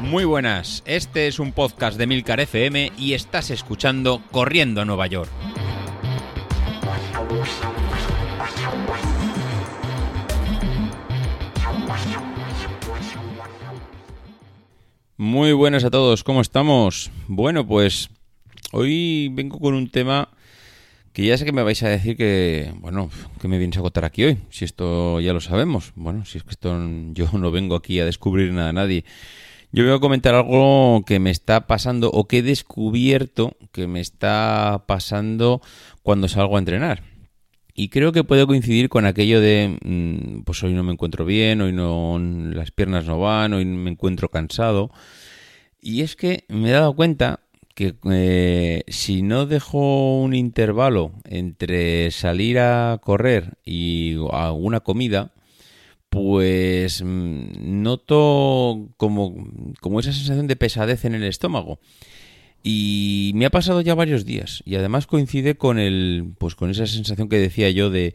Muy buenas, este es un podcast de Milcar FM y estás escuchando Corriendo a Nueva York. Muy buenas a todos, ¿cómo estamos? Bueno, pues hoy vengo con un tema que ya sé que me vais a decir que, bueno, que me vienes a contar aquí hoy, si esto ya lo sabemos. Bueno, si es que esto yo no vengo aquí a descubrir nada a nadie. Yo voy a comentar algo que me está pasando o que he descubierto que me está pasando cuando salgo a entrenar. Y creo que puede coincidir con aquello de, pues hoy no me encuentro bien, hoy no, las piernas no van, hoy me encuentro cansado. Y es que me he dado cuenta que eh, si no dejo un intervalo entre salir a correr y alguna comida, pues mm, noto como, como esa sensación de pesadez en el estómago. Y me ha pasado ya varios días. Y además coincide con el. Pues con esa sensación que decía yo de.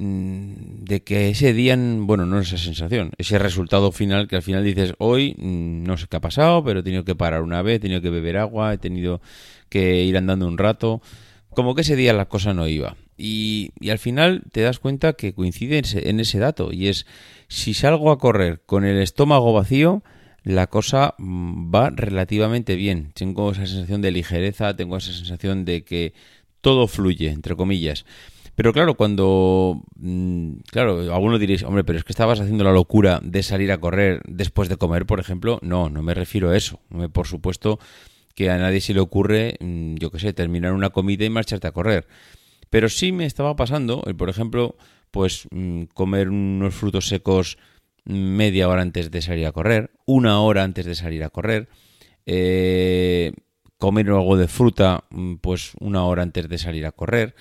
Mm, de que ese día, bueno, no esa sensación, ese resultado final que al final dices, hoy mm, no sé qué ha pasado, pero he tenido que parar una vez, he tenido que beber agua, he tenido que ir andando un rato, como que ese día la cosa no iba. Y, al final te das cuenta que coincide en ese, dato. Y es, si salgo a correr con el estómago vacío, la cosa mm, va relativamente bien. Tengo esa sensación de ligereza, tengo esa sensación de que todo fluye, entre comillas. Pero claro, cuando... Mm, claro, algunos diréis, hombre, pero es que estabas haciendo la locura de salir a correr después de comer, por ejemplo. No, no me refiero a eso. Por supuesto que a nadie se le ocurre, mm, yo qué sé, terminar una comida y marcharte a correr. Pero sí me estaba pasando, por ejemplo, pues mm, comer unos frutos secos media hora antes de salir a correr, una hora antes de salir a correr, eh, comer algo de fruta, pues una hora antes de salir a correr.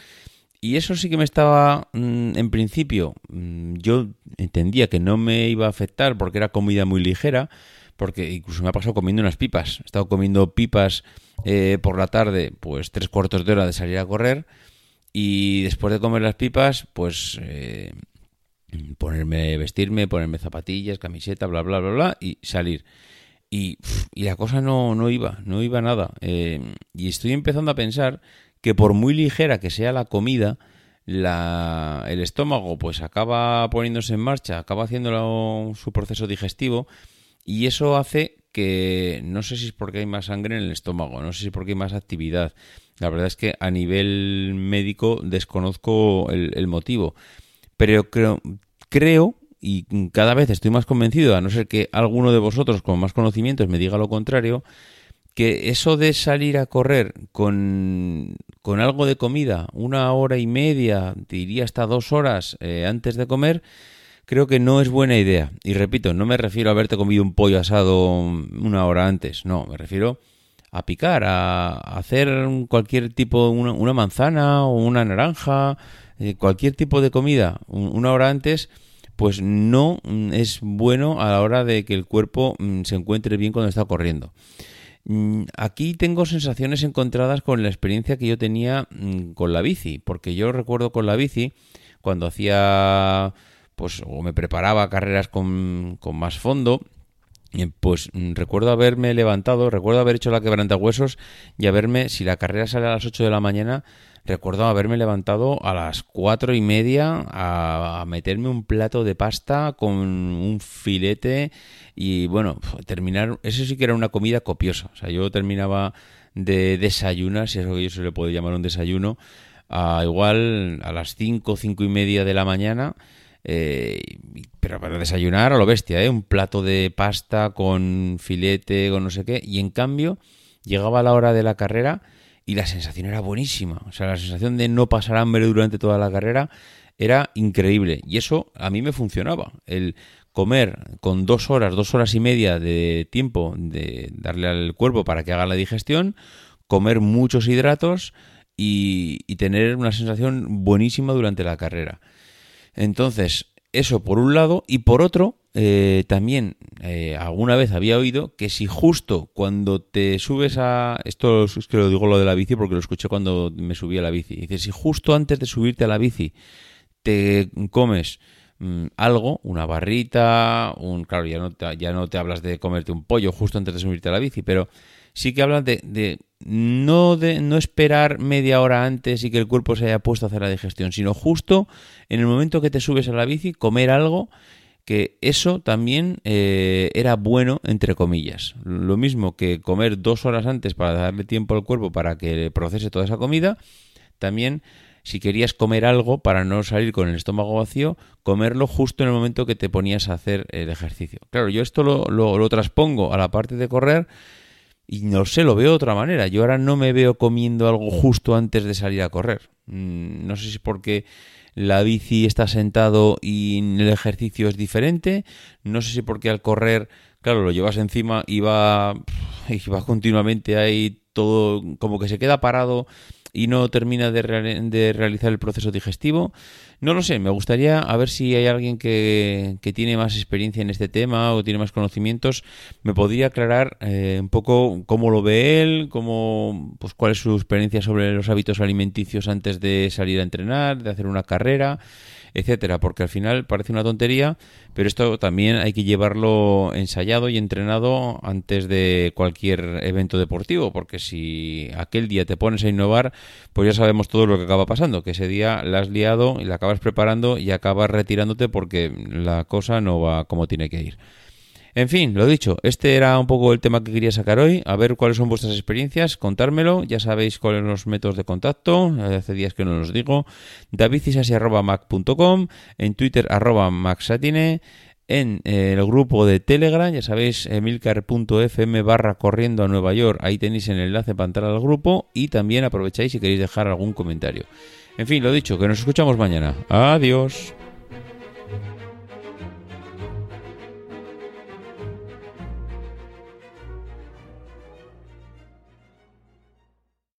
Y eso sí que me estaba, mm, en principio, yo entendía que no me iba a afectar porque era comida muy ligera, porque incluso me ha pasado comiendo unas pipas. He estado comiendo pipas eh, por la tarde, pues tres cuartos de hora de salir a correr y después de comer las pipas, pues eh, ponerme, vestirme, ponerme zapatillas, camiseta, bla, bla, bla, bla, y salir. Y, la cosa no, no iba, no iba nada. Eh, y estoy empezando a pensar que por muy ligera que sea la comida, la, el estómago pues acaba poniéndose en marcha, acaba haciendo su proceso digestivo y eso hace que no sé si es porque hay más sangre en el estómago, no sé si es porque hay más actividad, la verdad es que a nivel médico desconozco el, motivo. Pero creo, creo, y cada vez estoy más convencido, a no ser que alguno de vosotros con más conocimientos me diga lo contrario, que eso de salir a correr con, con algo de comida, una hora y media, diría hasta dos horas eh, antes de comer, creo que no es buena idea. Y repito, no me refiero a haberte comido un pollo asado una hora antes, no, me refiero a picar, a, hacer cualquier tipo, una, una manzana o una naranja, eh, cualquier tipo de comida una hora antes, pues no mm, es bueno a la hora de que el cuerpo mm, se encuentre bien cuando está corriendo. Mm, aquí tengo sensaciones encontradas con la experiencia que yo tenía con la bici, porque yo recuerdo con la bici cuando hacía, pues, o me preparaba carreras con, con más fondo, pues mm, recuerdo haberme levantado, recuerdo haber hecho la quebrantahuesos y haberme, si la carrera sale a las 8 de la mañana, recuerdo haberme levantado a las cuatro y media a, meterme un plato de pasta con un filete y bueno, terminar, eso sí que era una comida copiosa, o sea, yo terminaba de desayunar, si es que yo se le puede llamar un desayuno, a igual a las 5, cinco y media de la mañana eh, para desayunar a lo bestia, ¿eh? Un plato de pasta con filete, con no sé qué. Y en cambio, llegaba la hora de la carrera y la sensación era buenísima. O sea, la sensación de no pasar hambre durante toda la carrera era increíble. Y eso a mí me funcionaba. El comer con dos horas, dos horas y media de tiempo de darle al cuerpo para que haga la digestión, comer muchos hidratos y tener una sensación buenísima durante la carrera. Entonces, eso por un lado, y por otro, eh, también eh, alguna vez había oído que si justo cuando te subes a... Esto es que lo digo lo de la bici porque lo escuché cuando me subí a la bici. Dice, si justo antes de subirte a la bici te comes mm, algo, una barrita, un claro, ya no, ya no te hablas de comerte un pollo justo antes de subirte a la bici, pero sí que hablas de, de, no de no esperar media hora antes y que el cuerpo se haya puesto a hacer la digestión, sino justo en el momento que te subes a la bici, comer algo que eso también eh, era bueno, entre comillas. Lo mismo que comer dos horas antes para darle tiempo al cuerpo para que procese toda esa comida, también si querías comer algo para no salir con el estómago vacío, comerlo justo en el momento que te ponías a hacer el ejercicio. Claro, yo esto lo, lo, lo transpongo a la parte de correr y no sé, lo veo de otra manera. Yo ahora no me veo comiendo algo justo antes de salir a correr. Mm, no sé si es porque la bici está sentado y el ejercicio es diferente. No sé si porque al correr, claro, lo llevas encima y va, y va continuamente ahí todo como que se queda parado y no termina de, de, realizar el proceso digestivo. No lo sé, me gustaría a ver si hay alguien que, que tiene más experiencia en este tema o tiene más conocimientos, me podría aclarar eh, un poco cómo lo ve él, cómo, pues cuál es su experiencia sobre los hábitos alimenticios antes de salir a entrenar, de hacer una carrera etcétera, porque al final parece una tontería, pero esto también hay que llevarlo ensayado y entrenado antes de cualquier evento deportivo, porque aquel día te pones a innovar, pues ya sabemos todo lo que acaba pasando, que ese día la has liado y la acabas preparando y acabas retirándote porque la cosa no va como tiene que ir. En fin, lo dicho, este era un poco el tema que quería sacar hoy. A ver cuáles son vuestras experiencias, contármelo. Ya sabéis cuáles son los métodos de contacto. Hace días que no los digo. davidcisasi.mac.com, en Twitter arroba maxatine, en eh, el grupo de Telegram, ya sabéis, emilcar.fm barra corriendo a Nueva York. Ahí tenéis el enlace para entrar al grupo y también aprovecháis si queréis dejar algún comentario. En fin, lo dicho, que nos escuchamos mañana. Adiós.